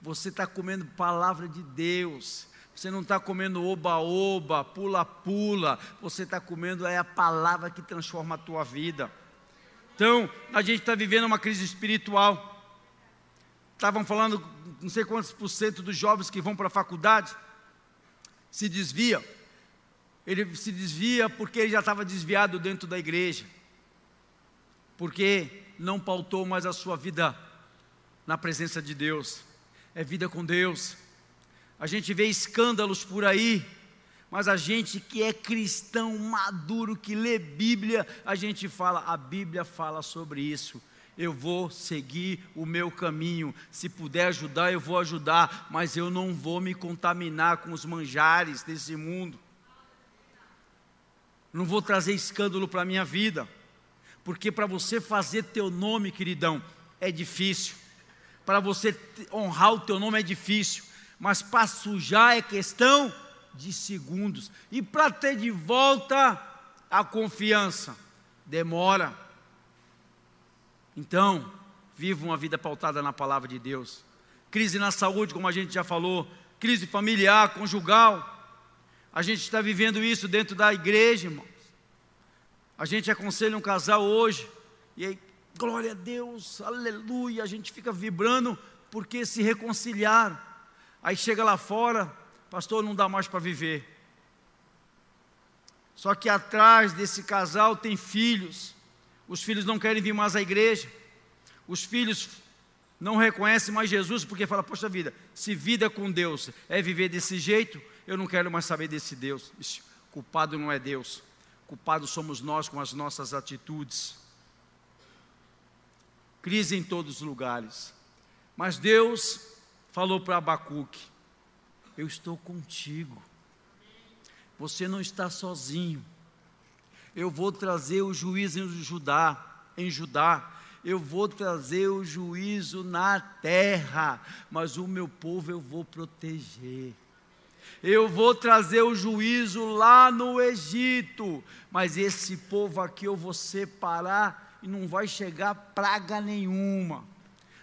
você está comendo palavra de Deus, você não está comendo oba-oba, pula-pula, você está comendo é a palavra que transforma a tua vida. Então, a gente está vivendo uma crise espiritual. Estavam falando, não sei quantos por cento dos jovens que vão para a faculdade se desvia. Ele se desvia porque ele já estava desviado dentro da igreja porque não pautou mais a sua vida na presença de Deus, é vida com Deus. A gente vê escândalos por aí, mas a gente que é cristão maduro, que lê Bíblia, a gente fala, a Bíblia fala sobre isso. Eu vou seguir o meu caminho. Se puder ajudar, eu vou ajudar, mas eu não vou me contaminar com os manjares desse mundo. Não vou trazer escândalo para a minha vida porque para você fazer teu nome, queridão, é difícil. Para você honrar o teu nome é difícil, mas para sujar é questão de segundos. E para ter de volta a confiança, demora. Então, viva uma vida pautada na palavra de Deus. Crise na saúde, como a gente já falou, crise familiar, conjugal. A gente está vivendo isso dentro da igreja, irmão. A gente aconselha um casal hoje, e aí, glória a Deus, aleluia, a gente fica vibrando porque se reconciliaram. Aí chega lá fora, pastor, não dá mais para viver. Só que atrás desse casal tem filhos. Os filhos não querem vir mais à igreja. Os filhos não reconhecem mais Jesus porque fala, poxa vida, se vida com Deus é viver desse jeito, eu não quero mais saber desse Deus. Ixi, culpado não é Deus culpados somos nós com as nossas atitudes. Crise em todos os lugares. Mas Deus falou para Abacuque: Eu estou contigo. Você não está sozinho. Eu vou trazer o juízo em Judá, em Judá. Eu vou trazer o juízo na terra, mas o meu povo eu vou proteger eu vou trazer o juízo lá no Egito, mas esse povo aqui eu vou separar e não vai chegar praga nenhuma,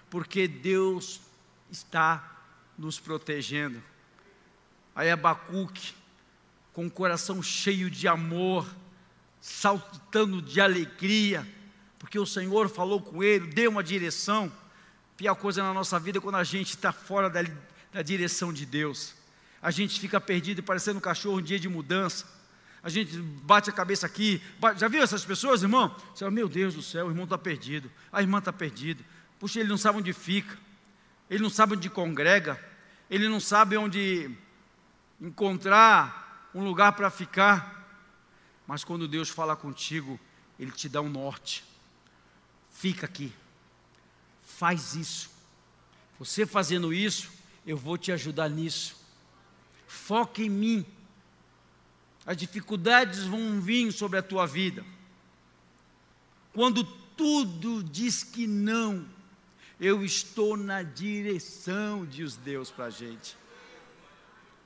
porque Deus está nos protegendo. Aí Abacuque, com o coração cheio de amor, saltando de alegria, porque o Senhor falou com ele, deu uma direção. Pior coisa na nossa vida é quando a gente está fora da, da direção de Deus a gente fica perdido, parecendo um cachorro um dia de mudança. A gente bate a cabeça aqui. Bate, já viu essas pessoas, irmão? Você fala, meu Deus do céu, o irmão está perdido. A irmã está perdida. Puxa, ele não sabe onde fica. Ele não sabe onde congrega. ele não sabe onde encontrar um lugar para ficar. Mas quando Deus fala contigo, Ele te dá um norte. Fica aqui, faz isso. Você fazendo isso, eu vou te ajudar nisso. Foca em mim. As dificuldades vão vir sobre a tua vida. Quando tudo diz que não, eu estou na direção, diz Deus para a gente.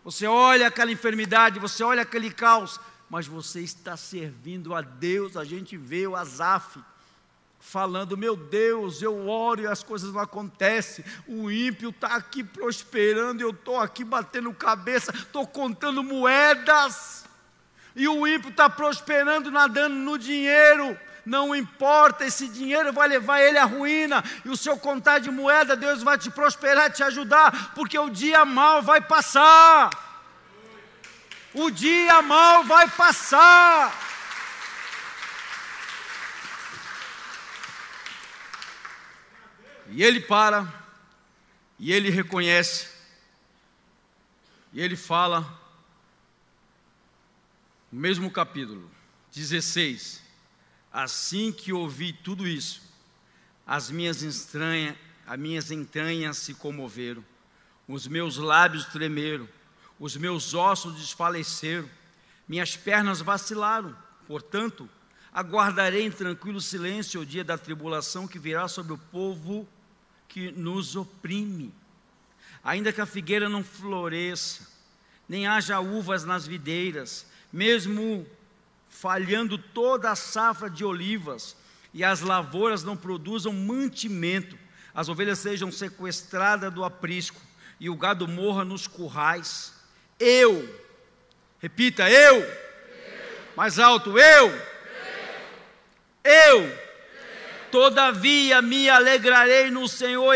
Você olha aquela enfermidade, você olha aquele caos, mas você está servindo a Deus. A gente vê o Azaf falando: Meu Deus, eu oro e as coisas não acontecem. O ímpio está aqui prosperando, eu estou aqui batendo cabeça, estou contando moedas. E o ímpio está prosperando, nadando no dinheiro. Não importa, esse dinheiro vai levar ele à ruína, e o seu contar de moeda, Deus vai te prosperar, te ajudar, porque o dia mal vai passar. O dia mal vai passar. E ele para, e ele reconhece, e ele fala, no mesmo capítulo, 16: Assim que ouvi tudo isso, as minhas entranhas, as minhas entranhas se comoveram, os meus lábios tremeram os meus ossos desfaleceram, minhas pernas vacilaram. Portanto, aguardarei em tranquilo silêncio o dia da tribulação que virá sobre o povo que nos oprime. Ainda que a figueira não floresça, nem haja uvas nas videiras, mesmo falhando toda a safra de olivas, e as lavouras não produzam mantimento, as ovelhas sejam sequestradas do aprisco, e o gado morra nos currais, eu. Repita, eu. eu. Mais alto, eu. Eu. eu. Todavia me alegrarei no Senhor,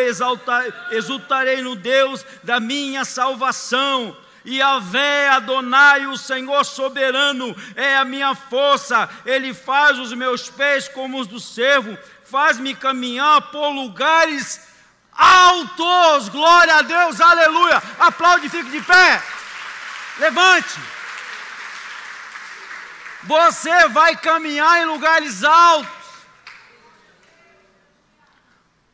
exultarei no Deus da minha salvação. E a vé Adonai, o Senhor soberano, é a minha força. Ele faz os meus pés como os do servo, faz-me caminhar por lugares altos. Glória a Deus, aleluia. Aplaude fique de pé. Levante. Você vai caminhar em lugares altos.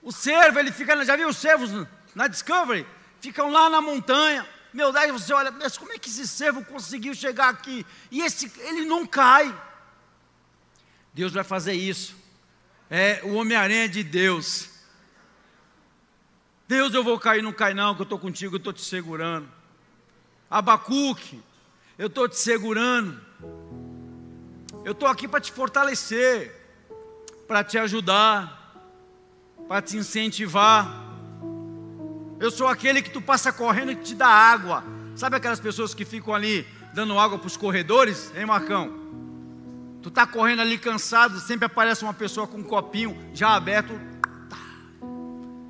O cervo, ele fica, já viu os cervos na Discovery? Ficam lá na montanha. Meu Deus, você olha, mas como é que esse cervo conseguiu chegar aqui? E esse, ele não cai. Deus vai fazer isso. É o Homem-Aranha de Deus. Deus, eu vou cair, não cai não, que eu estou contigo, eu estou te segurando. Abacuque, eu estou te segurando. Eu estou aqui para te fortalecer, para te ajudar, para te incentivar. Eu sou aquele que tu passa correndo e te dá água. Sabe aquelas pessoas que ficam ali dando água para os corredores, hein, Marcão? Tu está correndo ali cansado, sempre aparece uma pessoa com um copinho já aberto.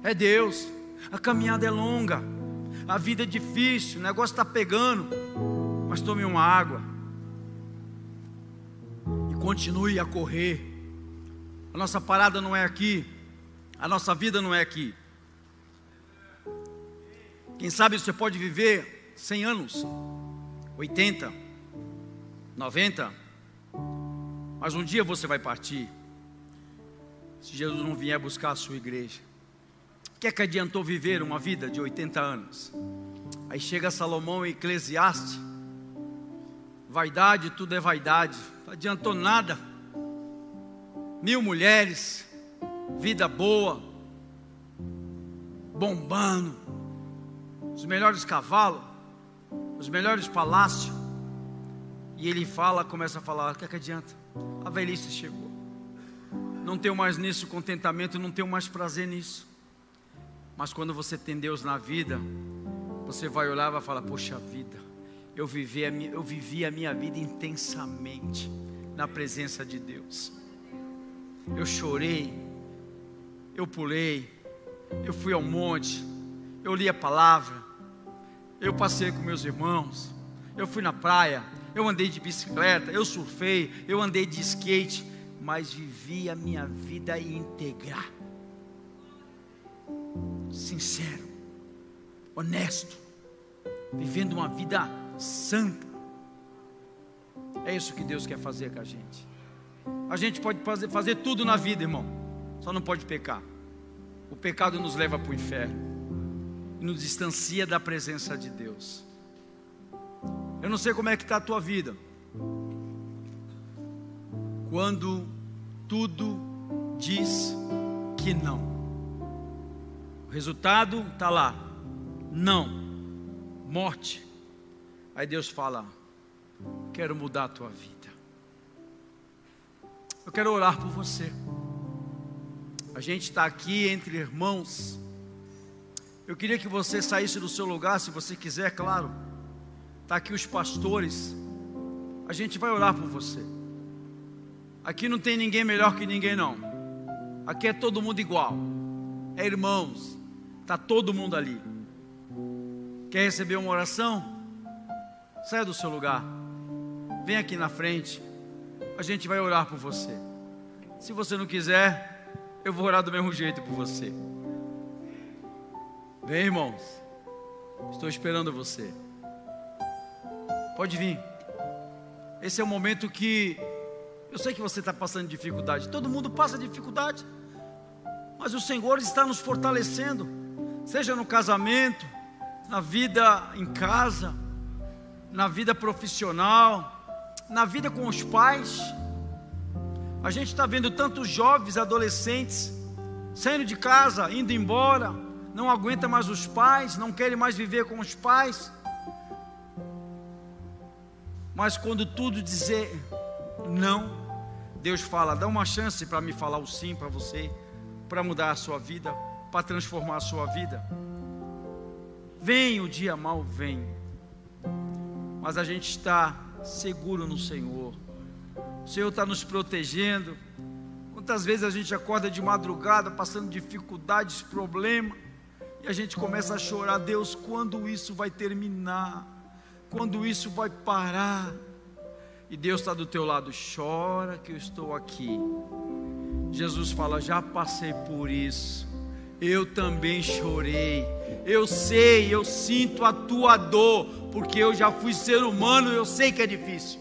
É Deus. A caminhada é longa a vida é difícil, o negócio está pegando, mas tome uma água e continue a correr. A nossa parada não é aqui, a nossa vida não é aqui. Quem sabe você pode viver 100 anos, 80, 90, mas um dia você vai partir, se Jesus não vier buscar a sua igreja que é que adiantou viver uma vida de 80 anos? Aí chega Salomão em Eclesiastes, vaidade, tudo é vaidade, não adiantou nada. Mil mulheres, vida boa, bombando, os melhores cavalos, os melhores palácios. E ele fala, começa a falar: o que é que adianta? A velhice chegou. Não tenho mais nisso contentamento, não tenho mais prazer nisso. Mas quando você tem Deus na vida, você vai olhar e vai falar: Poxa vida, eu vivi, a minha, eu vivi a minha vida intensamente na presença de Deus. Eu chorei, eu pulei, eu fui ao monte, eu li a palavra, eu passei com meus irmãos, eu fui na praia, eu andei de bicicleta, eu surfei, eu andei de skate, mas vivi a minha vida íntegra sincero, honesto. vivendo uma vida santa. É isso que Deus quer fazer com a gente. A gente pode fazer, fazer tudo na vida, irmão, só não pode pecar. O pecado nos leva para o inferno e nos distancia da presença de Deus. Eu não sei como é que está a tua vida. Quando tudo diz que não. O resultado está lá. Não. Morte. Aí Deus fala: Quero mudar a tua vida. Eu quero orar por você. A gente está aqui entre irmãos. Eu queria que você saísse do seu lugar, se você quiser, claro. Está aqui os pastores. A gente vai orar por você. Aqui não tem ninguém melhor que ninguém, não. Aqui é todo mundo igual. É irmãos. Está todo mundo ali. Quer receber uma oração? Saia do seu lugar. Vem aqui na frente. A gente vai orar por você. Se você não quiser, eu vou orar do mesmo jeito por você. Vem, irmãos. Estou esperando você. Pode vir. Esse é o momento que eu sei que você está passando dificuldade. Todo mundo passa dificuldade. Mas o Senhor está nos fortalecendo. Seja no casamento, na vida em casa, na vida profissional, na vida com os pais. A gente está vendo tantos jovens, adolescentes, saindo de casa, indo embora, não aguenta mais os pais, não querem mais viver com os pais. Mas quando tudo dizer não, Deus fala: dá uma chance para me falar o sim para você, para mudar a sua vida, para transformar a sua vida. Vem o dia mal, vem mas a gente está seguro no Senhor. O Senhor está nos protegendo. Quantas vezes a gente acorda de madrugada passando dificuldades, problemas, e a gente começa a chorar, Deus, quando isso vai terminar? Quando isso vai parar? E Deus está do teu lado, chora que eu estou aqui. Jesus fala: já passei por isso, eu também chorei. Eu sei, eu sinto a tua dor, porque eu já fui ser humano, eu sei que é difícil.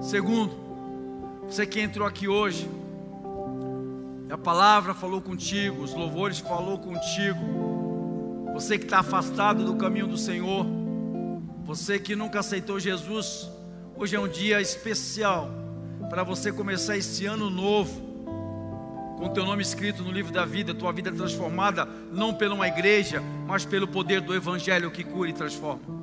Segundo, você que entrou aqui hoje, a palavra falou contigo, os louvores falou contigo. Você que está afastado do caminho do Senhor, você que nunca aceitou Jesus, hoje é um dia especial para você começar esse ano novo com teu nome escrito no livro da vida, tua vida transformada, não pela uma igreja, mas pelo poder do Evangelho que cura e transforma.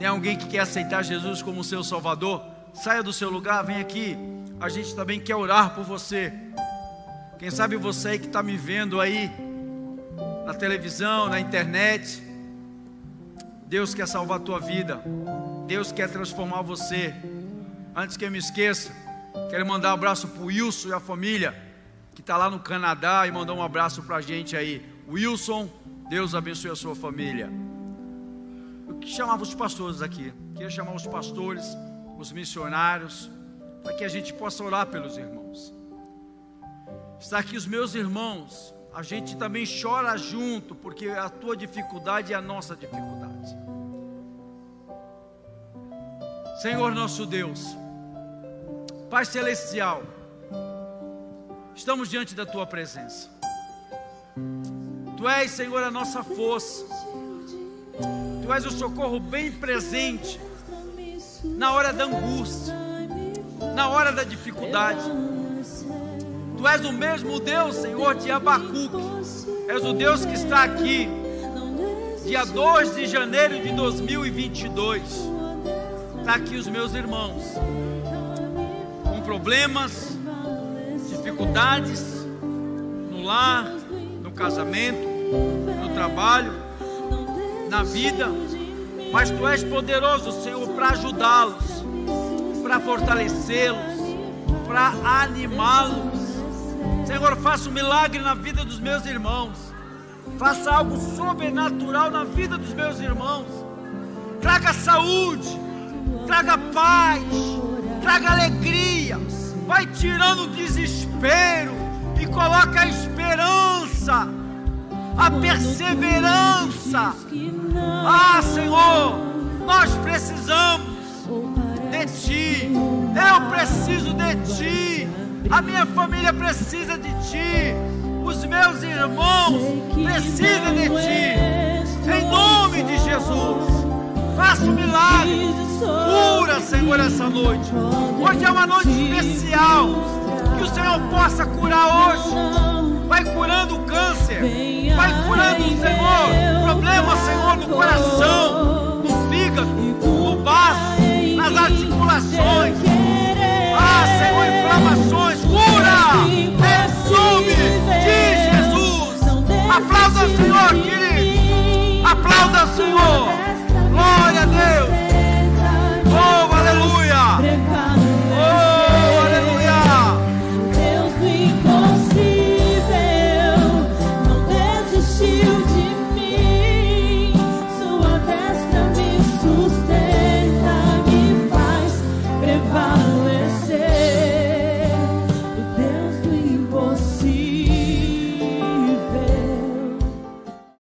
Tem alguém que quer aceitar Jesus como seu Salvador? Saia do seu lugar, vem aqui. A gente também quer orar por você. Quem sabe você aí que está me vendo aí, na televisão, na internet. Deus quer salvar a tua vida. Deus quer transformar você. Antes que eu me esqueça, quero mandar um abraço para o Wilson e a família que está lá no Canadá e mandou um abraço para a gente aí. Wilson, Deus abençoe a sua família. Eu chamava os pastores aqui, queria chamar os pastores, os missionários, para que a gente possa orar pelos irmãos. Está aqui os meus irmãos, a gente também chora junto, porque a tua dificuldade é a nossa dificuldade. Senhor nosso Deus, Pai Celestial, estamos diante da tua presença. Tu és, Senhor, a nossa força. Tu és o socorro bem presente na hora da angústia, na hora da dificuldade. Tu és o mesmo Deus, Senhor, de Abacuque. És o Deus que está aqui, dia 2 de janeiro de 2022. Está aqui os meus irmãos, com problemas, dificuldades no lar, no casamento, no trabalho, na vida, mas tu és poderoso, Senhor, para ajudá-los, para fortalecê-los, para animá-los. Senhor, faça um milagre na vida dos meus irmãos. Faça algo sobrenatural na vida dos meus irmãos. Traga saúde, traga paz, traga alegria vai tirando o desespero e coloca a esperança a perseverança. Ah, Senhor, nós precisamos de Ti. Eu preciso de Ti. A minha família precisa de Ti. Os meus irmãos precisam de Ti. Em nome de Jesus. Faça um milagre. Cura, Senhor, essa noite. Hoje é uma noite especial. Que o Senhor possa curar hoje. Vai curando o câncer. Vai curando, Senhor, problemas, Senhor, no coração, no fígado, no baço, nas articulações. Ah, Senhor, inflamações. Cura! Resume! Diz Jesus! Aplauda, Senhor, querido! Aplauda, Senhor! Glória a Deus!